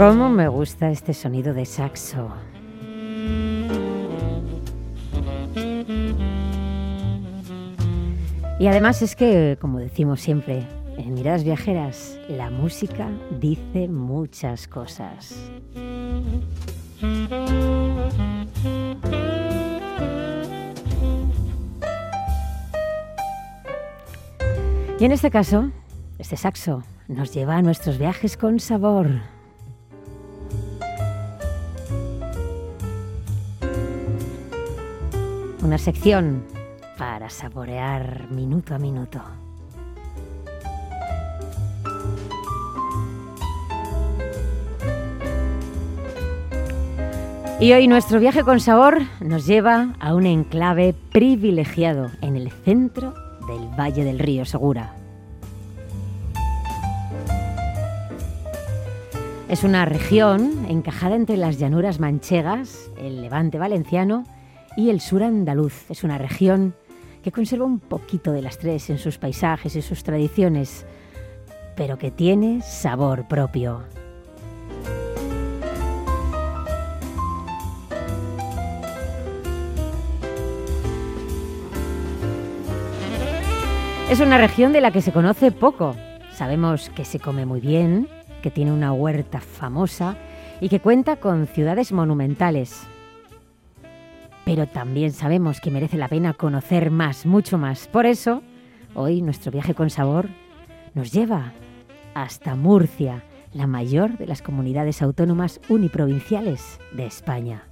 ¿Cómo me gusta este sonido de saxo? Y además es que, como decimos siempre, en Miradas Viajeras, la música dice muchas cosas. Y en este caso, este saxo nos lleva a nuestros viajes con sabor. Una sección para saborear minuto a minuto. Y hoy nuestro viaje con sabor nos lleva a un enclave privilegiado en el centro del Valle del Río Segura. Es una región encajada entre las llanuras manchegas, el levante valenciano y el sur andaluz. Es una región que conserva un poquito de las tres en sus paisajes y sus tradiciones, pero que tiene sabor propio. Es una región de la que se conoce poco. Sabemos que se come muy bien, que tiene una huerta famosa y que cuenta con ciudades monumentales. Pero también sabemos que merece la pena conocer más, mucho más. Por eso, hoy nuestro viaje con sabor nos lleva hasta Murcia, la mayor de las comunidades autónomas uniprovinciales de España.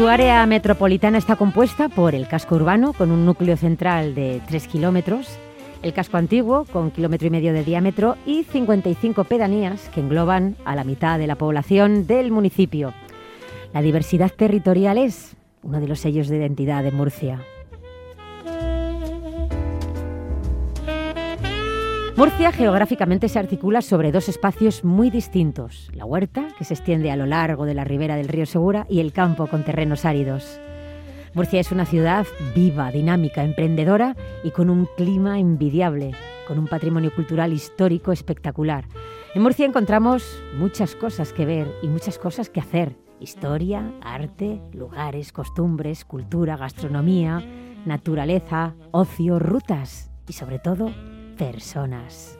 Su área metropolitana está compuesta por el casco urbano, con un núcleo central de 3 kilómetros, el casco antiguo, con kilómetro y medio de diámetro, y 55 pedanías que engloban a la mitad de la población del municipio. La diversidad territorial es uno de los sellos de identidad de Murcia. Murcia geográficamente se articula sobre dos espacios muy distintos, la huerta, que se extiende a lo largo de la ribera del río Segura, y el campo con terrenos áridos. Murcia es una ciudad viva, dinámica, emprendedora y con un clima envidiable, con un patrimonio cultural histórico espectacular. En Murcia encontramos muchas cosas que ver y muchas cosas que hacer. Historia, arte, lugares, costumbres, cultura, gastronomía, naturaleza, ocio, rutas y sobre todo personas.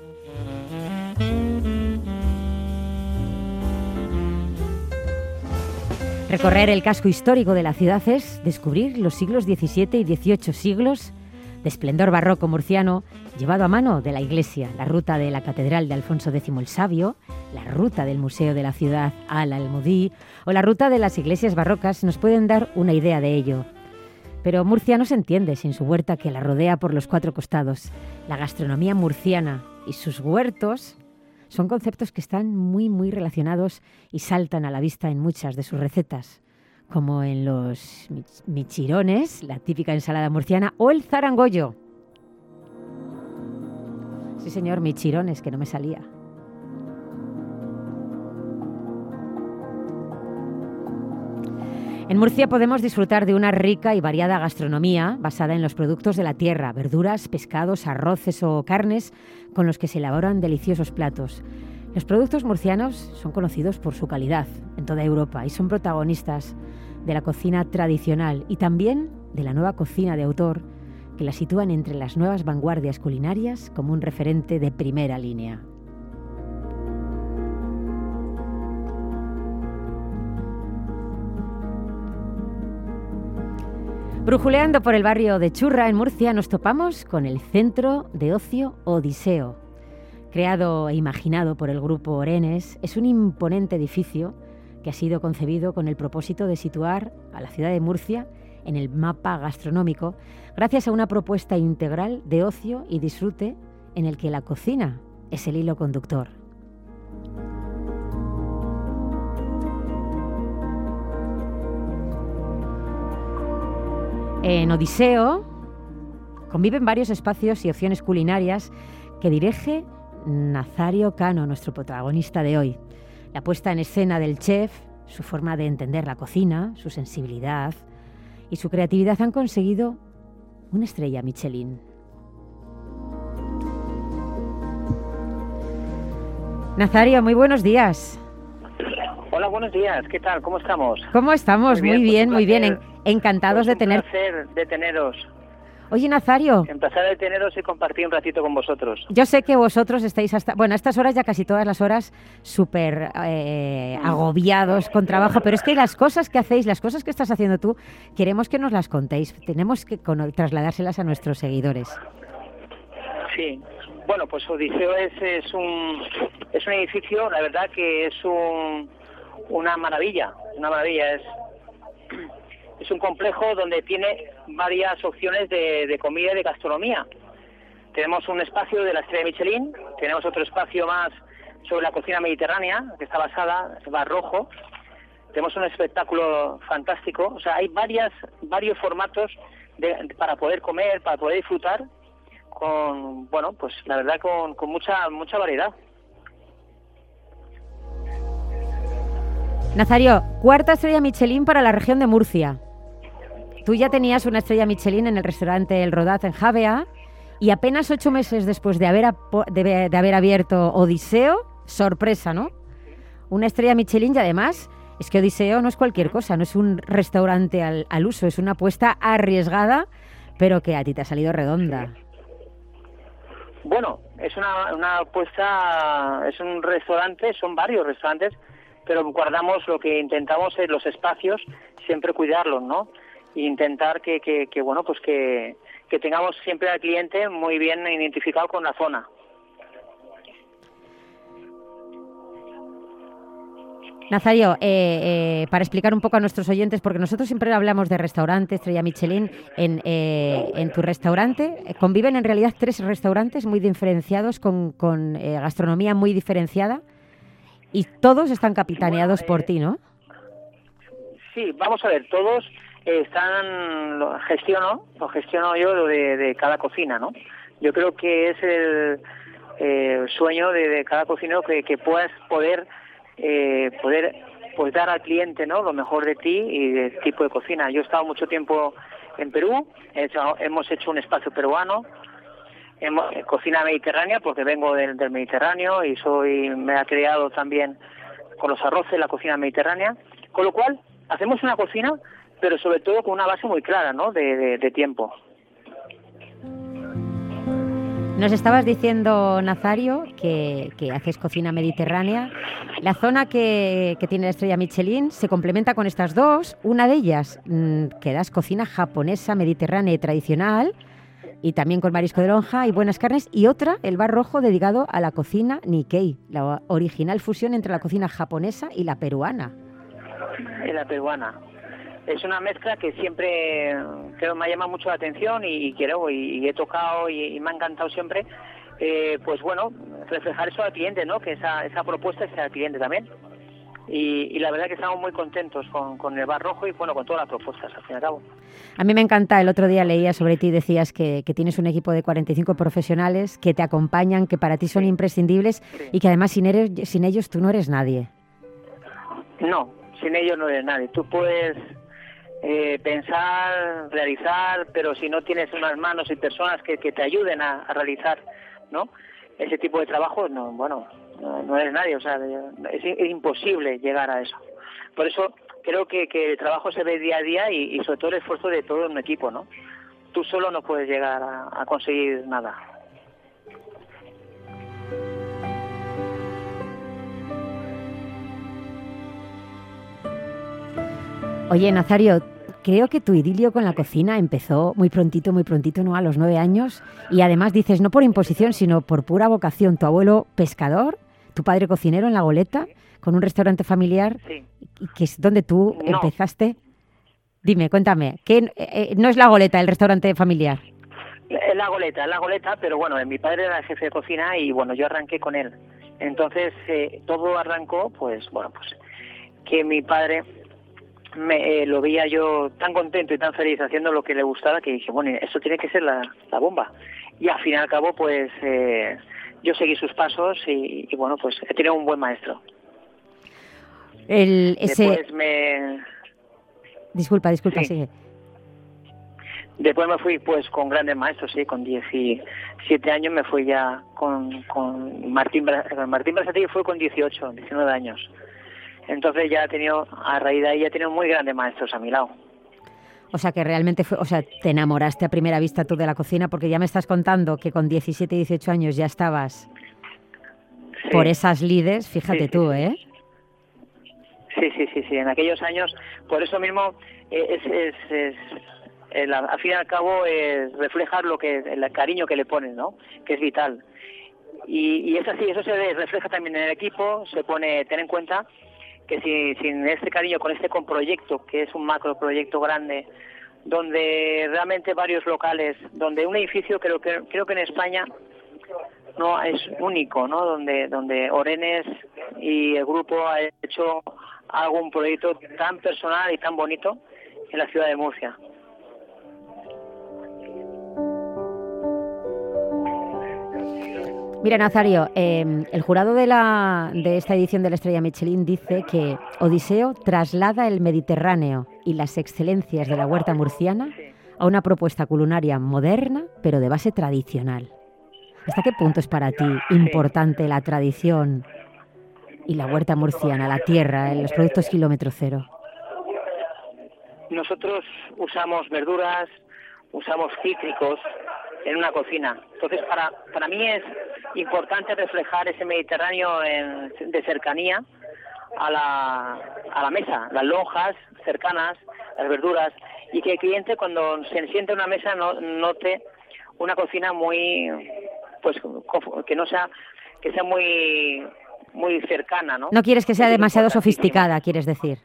Recorrer el casco histórico de la ciudad es descubrir los siglos XVII y XVIII siglos de esplendor barroco murciano llevado a mano de la iglesia, la ruta de la Catedral de Alfonso X el Sabio, la ruta del Museo de la Ciudad Al Almudí o la ruta de las iglesias barrocas nos pueden dar una idea de ello. Pero Murcia no se entiende sin su huerta que la rodea por los cuatro costados. La gastronomía murciana y sus huertos son conceptos que están muy, muy relacionados y saltan a la vista en muchas de sus recetas, como en los michirones, la típica ensalada murciana, o el zarangollo. Sí, señor, michirones, que no me salía. En Murcia podemos disfrutar de una rica y variada gastronomía basada en los productos de la tierra, verduras, pescados, arroces o carnes con los que se elaboran deliciosos platos. Los productos murcianos son conocidos por su calidad en toda Europa y son protagonistas de la cocina tradicional y también de la nueva cocina de autor que la sitúan entre las nuevas vanguardias culinarias como un referente de primera línea. Brujuleando por el barrio de Churra, en Murcia, nos topamos con el Centro de Ocio Odiseo. Creado e imaginado por el grupo Orenes, es un imponente edificio que ha sido concebido con el propósito de situar a la ciudad de Murcia en el mapa gastronómico gracias a una propuesta integral de ocio y disfrute en el que la cocina es el hilo conductor. En Odiseo conviven varios espacios y opciones culinarias que dirige Nazario Cano, nuestro protagonista de hoy. La puesta en escena del chef, su forma de entender la cocina, su sensibilidad y su creatividad han conseguido una estrella Michelin. Nazario, muy buenos días. Hola, buenos días. ¿Qué tal? ¿Cómo estamos? ¿Cómo estamos? Muy bien, muy bien. Pues encantados de tener. Un placer de teneros. Oye, Nazario. Empezar de teneros y compartir un ratito con vosotros. Yo sé que vosotros estáis hasta, bueno, a estas horas ya casi todas las horas súper eh, agobiados con trabajo, pero es que las cosas que hacéis, las cosas que estás haciendo tú, queremos que nos las contéis. Tenemos que trasladárselas a nuestros seguidores. Sí. Bueno, pues Odiseo es, es, un, es un edificio, la verdad que es un, una maravilla, una maravilla. Es es un complejo donde tiene varias opciones de, comida y de gastronomía. Tenemos un espacio de la estrella Michelin, tenemos otro espacio más sobre la cocina mediterránea, que está basada, va rojo. Tenemos un espectáculo fantástico, o sea, hay varias, varios formatos para poder comer, para poder disfrutar, con, bueno, pues la verdad con, con mucha, mucha variedad. Nazario, cuarta estrella Michelin para la región de Murcia. Tú ya tenías una estrella Michelin en el restaurante El Rodaz en Javea y apenas ocho meses después de haber, de, haber abierto Odiseo, sorpresa, ¿no? Una estrella Michelin y además es que Odiseo no es cualquier cosa, no es un restaurante al, uso, es una apuesta arriesgada, pero que a ti te ha salido redonda. Bueno, es una, una apuesta, es un restaurante, son varios restaurantes, pero guardamos lo que intentamos es los espacios, siempre cuidarlos, ¿no? E intentar que, que, bueno pues que, que tengamos siempre al cliente muy bien identificado con la zona. Nazario, eh, eh, para explicar un poco a nuestros oyentes, porque nosotros siempre hablamos de restaurante, Estrella Michelin, en, eh, en tu restaurante, conviven en realidad tres restaurantes muy diferenciados, con, con gastronomía muy diferenciada, y todos están capitaneados por ti, ¿no? Sí, vamos a ver, todos están lo gestiono lo gestiono yo lo de, cada cocina no yo creo que es el eh, sueño de, cada cocinero que, puedas poder eh, poder pues dar al cliente no lo mejor de ti y del tipo de cocina. Yo he estado mucho tiempo en Perú hemos hecho un espacio peruano hemos, eh, cocina mediterránea porque vengo del, del Mediterráneo y soy me ha creado también con los arroces la cocina mediterránea. Con lo cual hacemos una cocina pero sobre todo con una base muy clara ¿no? de, tiempo. Nos estabas diciendo, Nazario, que, haces cocina mediterránea. La zona que, tiene la estrella Michelin se complementa con estas dos. Una de ellas, mm, que das cocina japonesa, mediterránea y tradicional, y también con marisco de lonja y buenas carnes. Y otra, el bar rojo, dedicado a la cocina Nikkei, la original fusión entre la cocina japonesa y la peruana. Y la peruana es una mezcla que siempre creo me ha llamado mucho la atención y, quiero y, he tocado y, me ha encantado siempre eh, pues bueno reflejar eso al cliente no que esa, esa propuesta sea al cliente también. Y, la verdad que estamos muy contentos con, el bar rojo y bueno con todas las propuestas al fin y al cabo. A mí me encanta, el otro día leía sobre ti, decías que, tienes un equipo de 45 profesionales que te acompañan, que para ti son imprescindibles y que además sin, eres, sin ellos tú no eres nadie. No, sin ellos no eres nadie. Tú puedes eh, pensar, realizar, pero si no tienes unas manos y personas que, te ayuden a, realizar, ¿no? Ese tipo de trabajo, no, bueno, no, eres nadie, o sea, es, imposible llegar a eso. Por eso creo que, el trabajo se ve día a día y, sobre todo el esfuerzo de todo un equipo, ¿no? Tú solo no puedes llegar a conseguir nada. Oye, Nazario, creo que tu idilio con la cocina empezó muy prontito, muy prontito, ¿no? A los nueve años. Y además dices, no por imposición, sino por pura vocación. Tu abuelo pescador, tu padre cocinero en La Goleta, con un restaurante familiar, que es donde tú empezaste. Dime, cuéntame, ¿qué, eh, eh, no es La Goleta el restaurante familiar? Es La Goleta, es La Goleta, pero bueno, mi padre era el jefe de cocina y bueno, yo arranqué con él. Entonces, eh, todo arrancó, pues bueno, pues que mi padre me, eh, lo veía yo tan contento y tan feliz haciendo lo que le gustaba que dije, bueno, eso tiene que ser la, bomba. Y al fin y al cabo, pues eh, yo seguí sus pasos y, bueno, pues he tenido un buen maestro. El, ese... me... Disculpa, disculpa, sigue. Después me fui pues con grandes maestros, sí, con 17 años me fui ya con, con Martín, Martín fue con 18, 19 años. Entonces ya he tenido, a raíz de ahí ya he tenido muy grandes maestros a mi lado. O sea que realmente fue, o sea, te enamoraste a primera vista tú de la cocina porque ya me estás contando que con 17, 18 años ya estabas por esas lides, fíjate tú, ¿eh? Sí, sí, sí, sí, en aquellos años, por eso mismo eh, es, es, es al fin y al cabo es reflejar lo que el cariño que le pones, ¿no? Que es vital. Y, y es así, eso se refleja también en el equipo, se pone, ten en cuenta que si, sin este cariño, con este proyecto, que es un macro proyecto grande, donde realmente varios locales, donde un edificio creo que creo que en España no es único, ¿no? Donde donde Orenes y el grupo ha hecho algún proyecto tan personal y tan bonito en la ciudad de Murcia. Mira, Nazario, em, el jurado de, la, de esta edición de la Estrella Michelin dice que Odiseo traslada el Mediterráneo y las excelencias de la huerta murciana a una propuesta culinaria moderna, pero de base tradicional. ¿Hasta qué punto es para ti importante la tradición y la huerta murciana, la tierra, los productos kilómetro cero? Nosotros usamos verduras, usamos cítricos, en una cocina. Entonces, para, para mí es importante reflejar ese Mediterráneo de cercanía a la, a la mesa, las lonjas cercanas, las verduras, y que el cliente cuando se siente en una mesa no, note una cocina muy, pues que no sea, que sea muy, muy cercana, ¿no? No quieres que sea demasiado sofisticada, quieres decir.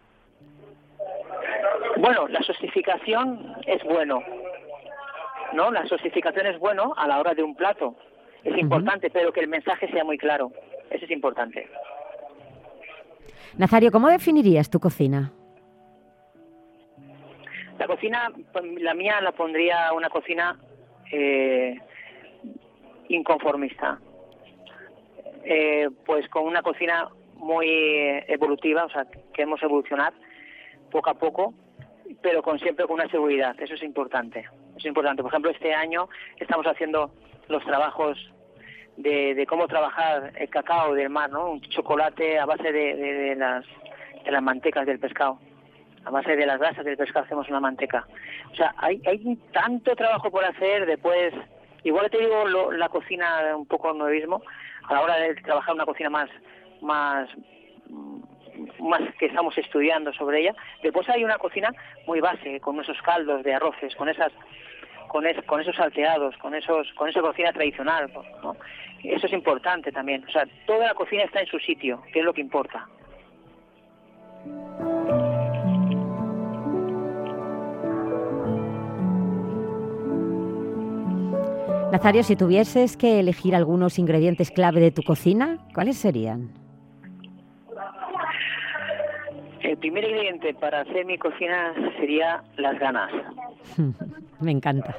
Bueno, la sofisticación es bueno, ¿no? La sosificación es bueno a la hora de un plato, es importante, pero que el mensaje sea muy claro, eso es importante. Nazario, ¿cómo definirías tu cocina? La cocina, pues, la mía la pondría una cocina eh, inconformista, eh, pues con una cocina muy evolutiva, o sea, queremos evolucionar poco a poco, pero con siempre con una seguridad, eso es importante es importante. Por ejemplo, este año estamos haciendo los trabajos de, cómo trabajar el cacao del mar, ¿no? Un chocolate a base de, las, de las mantecas del pescado. A base de las grasas del pescado hacemos una manteca. O sea, hay, hay tanto trabajo por hacer. Después, igual te digo la cocina un poco nuevismo, a la hora de trabajar una cocina más más que estamos estudiando sobre ella. Después hay una cocina muy base, con esos caldos de arroces, con esas con, con esos salteados, con esos con esa cocina tradicional. Eso es importante también. O sea, toda la cocina está en su sitio, que es lo que importa. Nazario, si tuvieses que elegir algunos ingredientes clave de tu cocina, ¿cuáles serían? El primer ingrediente para hacer mi cocina sería las ganas. Me encanta.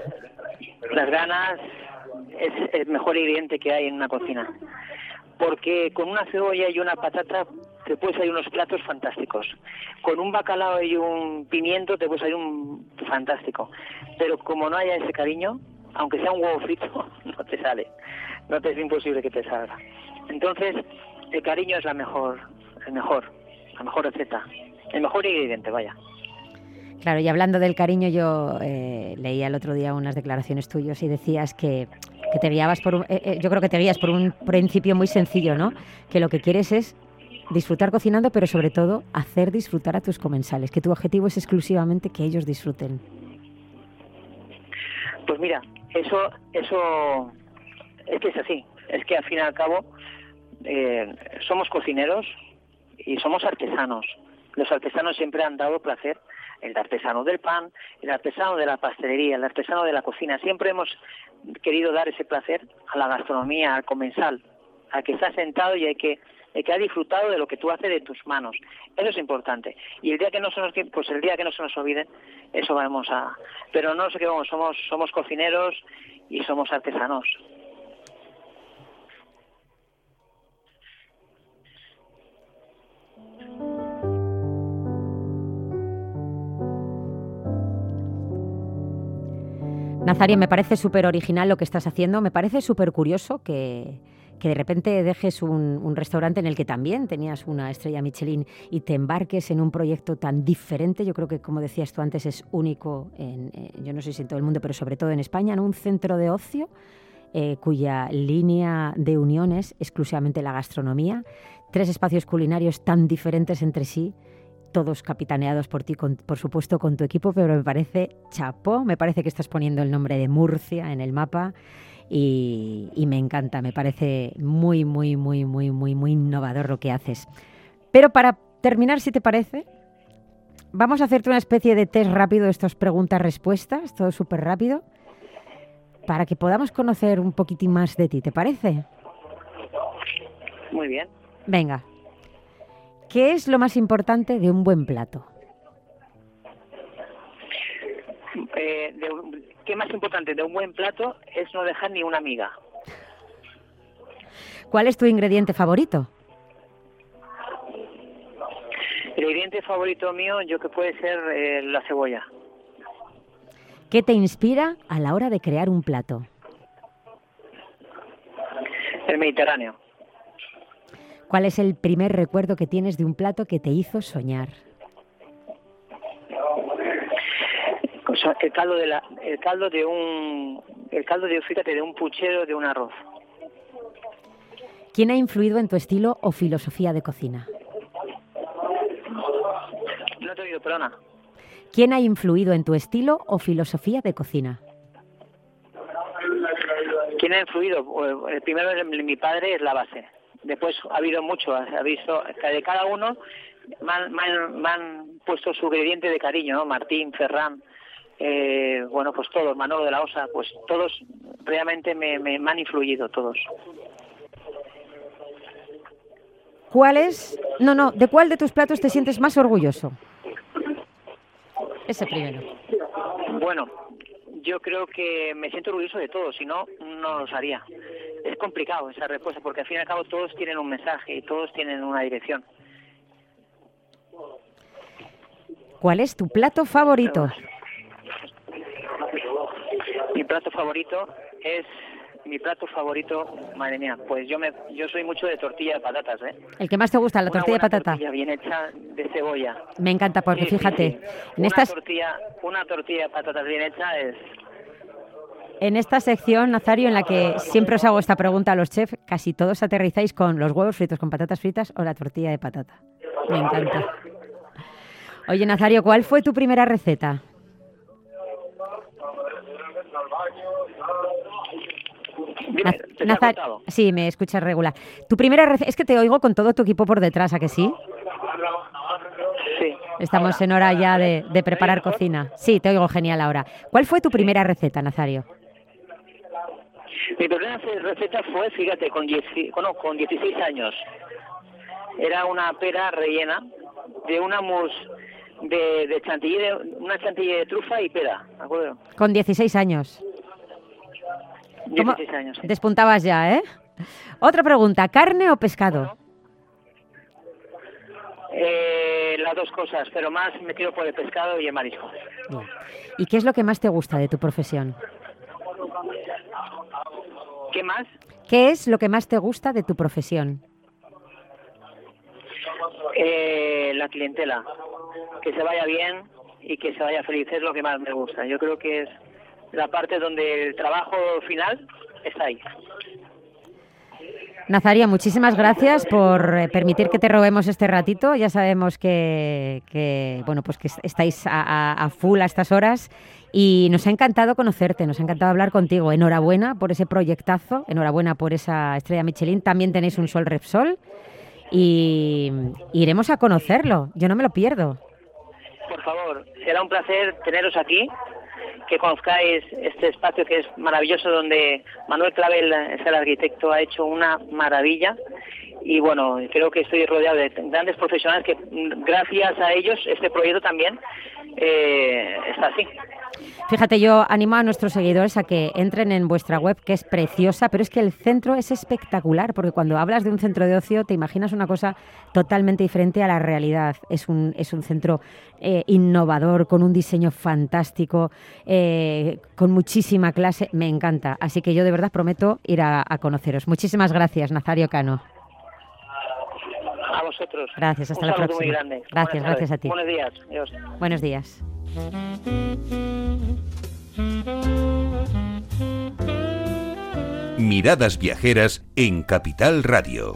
Las ganas es el mejor ingrediente que hay en una cocina. Porque con una cebolla y una patata te puedes hacer unos platos fantásticos. Con un bacalao y un pimiento te puedes hacer un fantástico. Pero como no haya ese cariño, aunque sea un huevo frito, no te sale. No te es imposible que te salga. Entonces, el cariño es la mejor, el mejor la mejor receta, el mejor ingrediente, vaya. Claro, y hablando del cariño, yo eh, leía el otro día unas declaraciones tuyas y decías que, te guiabas por un, eh, eh, yo creo que te guías por un principio muy sencillo, ¿no? Que lo que quieres es disfrutar cocinando, pero sobre todo hacer disfrutar a tus comensales, que tu objetivo es exclusivamente que ellos disfruten. Pues mira, eso, eso es que es así, es que al fin y al cabo somos cocineros, y somos artesanos. Los artesanos siempre han dado placer, el artesano del pan, el artesano de la pastelería, el artesano de la cocina. Siempre hemos querido dar ese placer a la gastronomía, al comensal, al que está sentado y hay que el que ha disfrutado de lo que tú haces de tus manos. Eso es importante. Y el día que no se nos, pues el día que no se nos olvide, eso vamos a. Pero no sé qué vamos, somos, somos cocineros y somos artesanos. Nazario, me parece súper original lo que estás haciendo, me parece súper curioso que, de repente dejes un, restaurante en el que también tenías una estrella Michelin y te embarques en un proyecto tan diferente. Yo creo que, como decías tú antes, es único, en, eh, yo no sé si en todo el mundo, pero sobre todo en España, en un centro de ocio eh, cuya línea de unión es exclusivamente la gastronomía. Tres espacios culinarios tan diferentes entre sí todos capitaneados por ti, por supuesto con tu equipo, pero me parece chapó, me parece que estás poniendo el nombre de Murcia en el mapa y, me encanta, me parece muy, muy, muy, muy, muy, muy innovador lo que haces. Pero para terminar, si te parece, vamos a hacerte una especie de test rápido, estos preguntas-respuestas, todo súper rápido, para que podamos conocer un poquitín más de ti, ¿te parece? Muy bien. Venga, ¿Qué es lo más importante de un buen plato? Eh, ¿Qué más importante de un buen plato es no dejar ni una miga? ¿Cuál es tu ingrediente favorito? El ingrediente favorito mío, yo que puede ser eh, la cebolla. ¿Qué te inspira a la hora de crear un plato? El Mediterráneo. ¿Cuál es el primer recuerdo que tienes de un plato que te hizo soñar? El caldo de la, el caldo de un, el caldo de fíjate de un puchero de un arroz. ¿Quién ha influido en tu estilo o filosofía de cocina? No te he oído, perdona. ¿Quién ha influido en tu estilo o filosofía de cocina? ¿Quién ha influido? El primero de mi padre es la base después ha habido mucho, ha visto de cada uno me han, puesto su ingrediente de cariño, ¿no? Martín, Ferran, eh, bueno, pues todos, Manolo de la Osa, pues todos realmente me, me, han influido, todos. ¿Cuál es? No, no, ¿de cuál de tus platos te sientes más orgulloso? Ese primero. Bueno, yo creo que me siento orgulloso de todos, si no, no los haría es complicado esa respuesta porque al fin y al cabo todos tienen un mensaje y todos tienen una dirección. ¿Cuál es tu plato favorito? Mi plato favorito es mi plato favorito, madre mía, pues yo me yo soy mucho de tortilla de patatas, ¿eh? El que más te gusta, la tortilla de patata. Tortilla bien hecha de cebolla. Me encanta porque fíjate, en una tortilla, una tortilla de patatas bien hecha es en esta sección, Nazario, en la que siempre os hago esta pregunta a los chefs, casi todos aterrizáis con los huevos fritos con patatas fritas o la tortilla de patata. Me encanta. Oye, Nazario, ¿cuál fue tu primera receta? Nazario, sí, me escuchas regular. Tu primera receta, es que te oigo con todo tu equipo por detrás, ¿a que sí? Sí. Estamos en hora ya de, de preparar cocina. Sí, te oigo genial ahora. ¿Cuál fue tu primera receta, Nazario? Mi primera receta fue, fíjate, con, con 16 años. Era una pera rellena de una mousse de, de chantilly, de, una chantilly de trufa y pera, ¿de acuerdo? Con 16 años. 16 años. Despuntabas ya, ¿eh? Otra pregunta, ¿carne o pescado? Eh, las dos cosas, pero más me tiro por el pescado y el marisco. ¿Y qué es lo que más te gusta de tu profesión? ¿Qué más? ¿Qué es lo que más te gusta de tu profesión? Eh, la clientela. Que se vaya bien y que se vaya feliz es lo que más me gusta. Yo creo que es la parte donde el trabajo final está ahí. Nazaria, muchísimas gracias por eh, permitir que te robemos este ratito. Ya sabemos que, bueno, pues que estáis a, full a estas horas y nos ha encantado conocerte, nos ha encantado hablar contigo. Enhorabuena por ese proyectazo, enhorabuena por esa estrella Michelin. También tenéis un Sol Repsol y iremos a conocerlo. Yo no me lo pierdo. Por favor, será un placer teneros aquí que conozcáis este espacio que es maravilloso donde Manuel Clavel es el arquitecto, ha hecho una maravilla y bueno, creo que estoy rodeado de grandes profesionales que gracias a ellos este proyecto también eh, está así. Fíjate, yo animo a nuestros seguidores a que entren en vuestra web, que es preciosa, pero es que el centro es espectacular, porque cuando hablas de un centro de ocio te imaginas una cosa totalmente diferente a la realidad. Es un, es un centro eh, innovador, con un diseño fantástico, eh, con muchísima clase. Me encanta. Así que yo de verdad prometo ir a, conoceros. Muchísimas gracias, Nazario Cano. A vosotros. Gracias, hasta la próxima. Muy grande. Gracias, gracias a ti. Buenos días. Buenos días. Miradas Viajeras en Capital Radio.